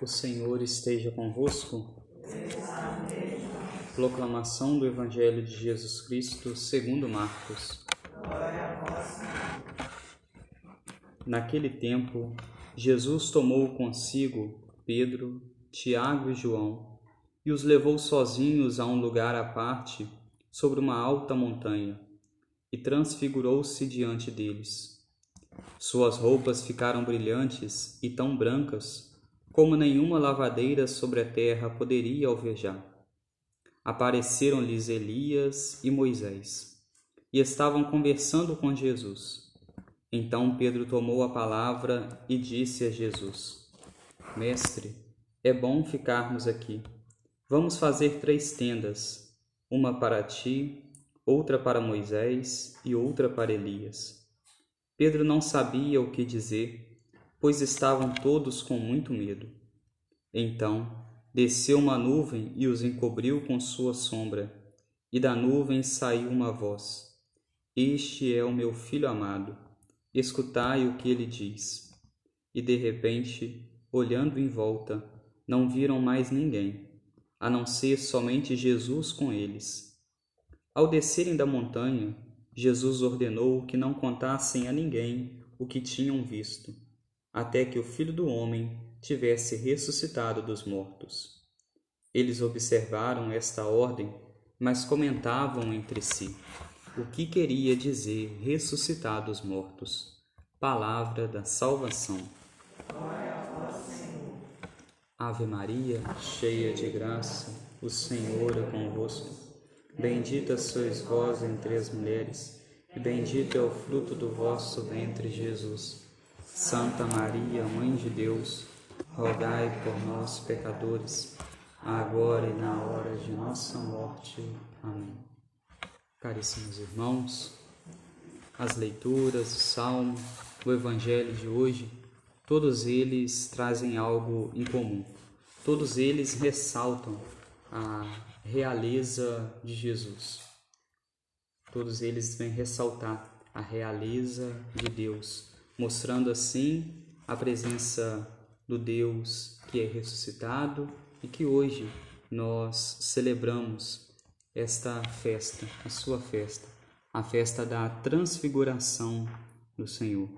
O Senhor esteja convosco. Proclamação do Evangelho de Jesus Cristo segundo Marcos. Naquele tempo, Jesus tomou consigo Pedro, Tiago e João e os levou sozinhos a um lugar à parte sobre uma alta montanha e transfigurou-se diante deles. Suas roupas ficaram brilhantes e tão brancas como nenhuma lavadeira sobre a terra poderia alvejar. Apareceram-lhes Elias e Moisés, e estavam conversando com Jesus. Então Pedro tomou a palavra e disse a Jesus: Mestre, é bom ficarmos aqui. Vamos fazer três tendas, uma para ti, outra para Moisés e outra para Elias. Pedro não sabia o que dizer pois estavam todos com muito medo. Então desceu uma nuvem e os encobriu com sua sombra, e da nuvem saiu uma voz: Este é o meu filho amado, escutai o que ele diz. E de repente, olhando em volta, não viram mais ninguém, a não ser somente Jesus com eles. Ao descerem da montanha, Jesus ordenou que não contassem a ninguém o que tinham visto até que o Filho do Homem tivesse ressuscitado dos mortos. Eles observaram esta ordem, mas comentavam entre si o que queria dizer ressuscitar dos mortos. Palavra da salvação. Ave Maria, cheia de graça, o Senhor é convosco. Bendita sois vós entre as mulheres, e bendito é o fruto do vosso ventre, Jesus. Santa Maria, Mãe de Deus, rogai por nós, pecadores, agora e na hora de nossa morte. Amém. Caríssimos irmãos, as leituras, o salmo, o evangelho de hoje, todos eles trazem algo em comum. Todos eles ressaltam a realeza de Jesus. Todos eles vêm ressaltar a realeza de Deus mostrando assim a presença do Deus que é ressuscitado e que hoje nós celebramos esta festa, a sua festa, a festa da transfiguração do Senhor.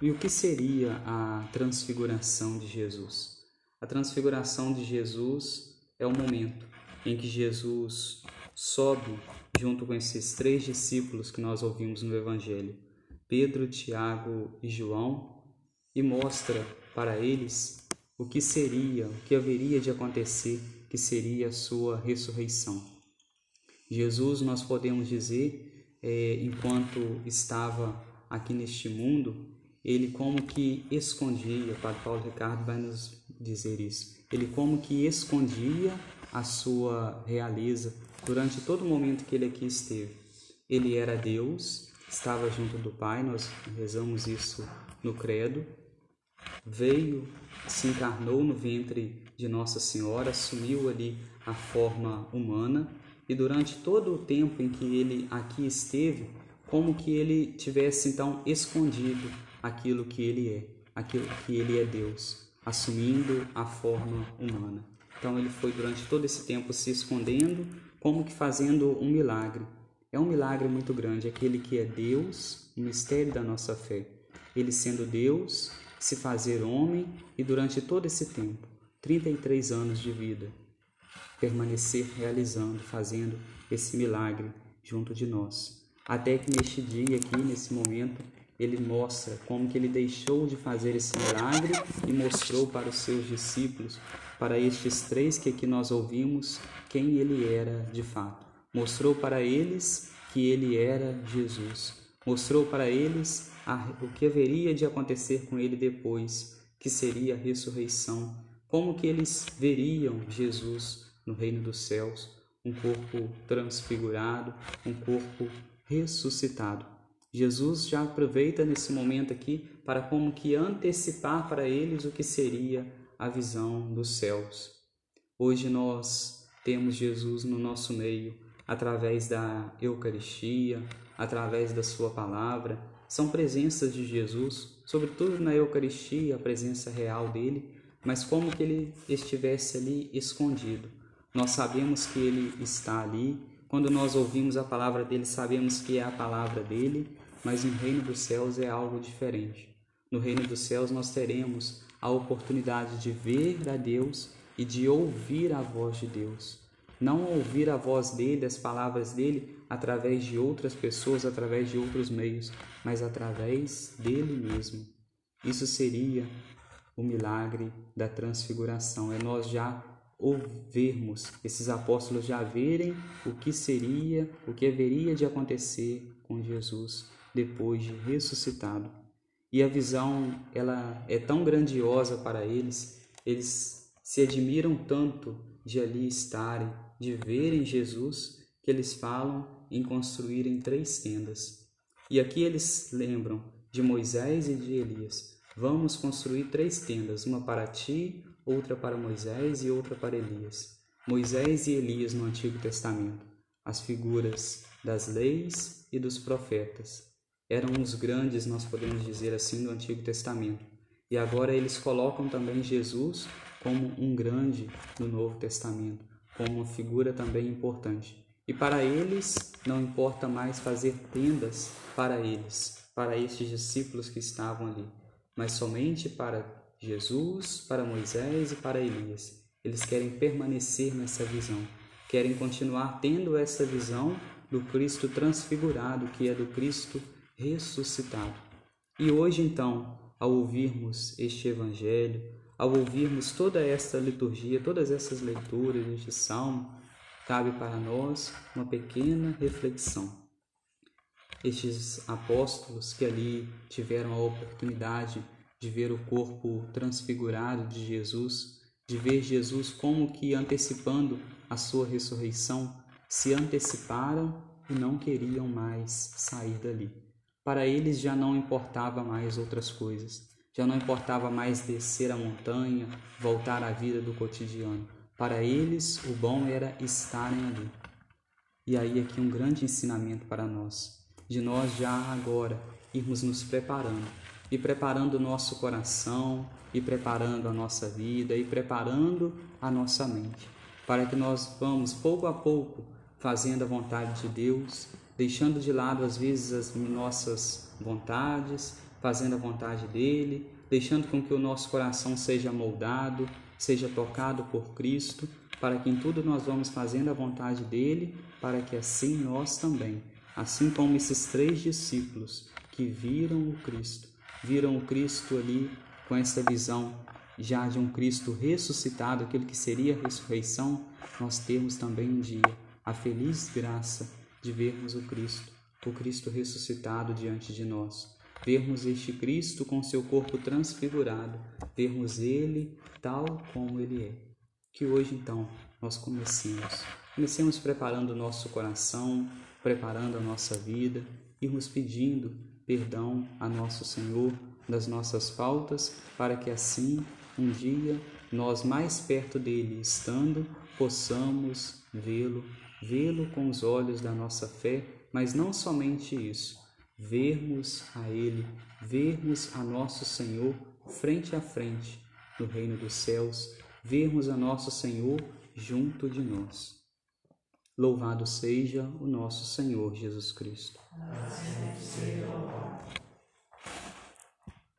E o que seria a transfiguração de Jesus? A transfiguração de Jesus é o momento em que Jesus sobe junto com esses três discípulos que nós ouvimos no Evangelho Pedro, Tiago e João e mostra para eles o que seria, o que haveria de acontecer, que seria a sua ressurreição. Jesus, nós podemos dizer, é, enquanto estava aqui neste mundo, ele como que escondia, o Padre Paulo Ricardo vai nos dizer isso, ele como que escondia a sua realeza durante todo o momento que ele aqui esteve. Ele era Deus, estava junto do Pai, nós rezamos isso no Credo. Veio, se encarnou no ventre de Nossa Senhora, assumiu ali a forma humana e durante todo o tempo em que ele aqui esteve, como que ele tivesse então escondido aquilo que ele é, aquilo que ele é Deus, assumindo a forma humana. Então ele foi durante todo esse tempo se escondendo, como que fazendo um milagre é um milagre muito grande, aquele que é Deus, o mistério da nossa fé. Ele sendo Deus, se fazer homem e durante todo esse tempo, 33 anos de vida, permanecer realizando, fazendo esse milagre junto de nós. Até que neste dia aqui, nesse momento, ele mostra como que ele deixou de fazer esse milagre e mostrou para os seus discípulos, para estes três que aqui nós ouvimos, quem ele era de fato. Mostrou para eles que ele era Jesus. Mostrou para eles a, o que haveria de acontecer com ele depois, que seria a ressurreição. Como que eles veriam Jesus no reino dos céus, um corpo transfigurado, um corpo ressuscitado. Jesus já aproveita nesse momento aqui para como que antecipar para eles o que seria a visão dos céus. Hoje nós temos Jesus no nosso meio, através da Eucaristia, através da Sua palavra, são presenças de Jesus, sobretudo na Eucaristia, a presença real dele, mas como que ele estivesse ali escondido. Nós sabemos que ele está ali. Quando nós ouvimos a palavra dele, sabemos que é a palavra dele, mas no reino dos céus é algo diferente. No reino dos céus nós teremos a oportunidade de ver a Deus e de ouvir a voz de Deus. Não ouvir a voz dele, as palavras dele, através de outras pessoas, através de outros meios, mas através dele mesmo. Isso seria o milagre da transfiguração. É nós já ouvirmos, esses apóstolos já verem o que seria, o que haveria de acontecer com Jesus depois de ressuscitado. E a visão, ela é tão grandiosa para eles, eles se admiram tanto de ali estarem, de verem Jesus, que eles falam em construírem três tendas. E aqui eles lembram de Moisés e de Elias. Vamos construir três tendas, uma para ti, outra para Moisés e outra para Elias. Moisés e Elias no Antigo Testamento, as figuras das leis e dos profetas. Eram os grandes, nós podemos dizer assim, do Antigo Testamento. E agora eles colocam também Jesus como um grande no Novo Testamento, como uma figura também importante. E para eles não importa mais fazer tendas para eles, para estes discípulos que estavam ali, mas somente para Jesus, para Moisés e para Elias. Eles querem permanecer nessa visão, querem continuar tendo essa visão do Cristo transfigurado, que é do Cristo ressuscitado. E hoje, então, ao ouvirmos este Evangelho, ao ouvirmos toda esta liturgia, todas essas leituras, este salmo, cabe para nós uma pequena reflexão. Estes apóstolos que ali tiveram a oportunidade de ver o corpo transfigurado de Jesus, de ver Jesus como que antecipando a sua ressurreição, se anteciparam e não queriam mais sair dali. Para eles já não importava mais outras coisas, já não importava mais descer a montanha, voltar à vida do cotidiano. Para eles, o bom era estarem ali. E aí aqui um grande ensinamento para nós, de nós já agora irmos nos preparando, e preparando o nosso coração, e preparando a nossa vida, e preparando a nossa mente, para que nós vamos pouco a pouco fazendo a vontade de Deus, deixando de lado às vezes as nossas vontades, fazendo a vontade dele, deixando com que o nosso coração seja moldado, seja tocado por Cristo, para que em tudo nós vamos fazendo a vontade dele, para que assim nós também, assim como esses três discípulos que viram o Cristo, viram o Cristo ali com essa visão já de um Cristo ressuscitado, aquele que seria a ressurreição, nós temos também um dia a feliz graça de vermos o Cristo, o Cristo ressuscitado diante de nós vermos este Cristo com seu corpo transfigurado, vermos ele tal como ele é. Que hoje então nós comecemos, comecemos preparando o nosso coração, preparando a nossa vida, irmos pedindo perdão a nosso Senhor das nossas faltas, para que assim um dia nós mais perto dele estando, possamos vê-lo, vê-lo com os olhos da nossa fé, mas não somente isso, vermos a Ele, vermos a nosso Senhor frente a frente no reino dos céus, vermos a nosso Senhor junto de nós. Louvado seja o nosso Senhor Jesus Cristo.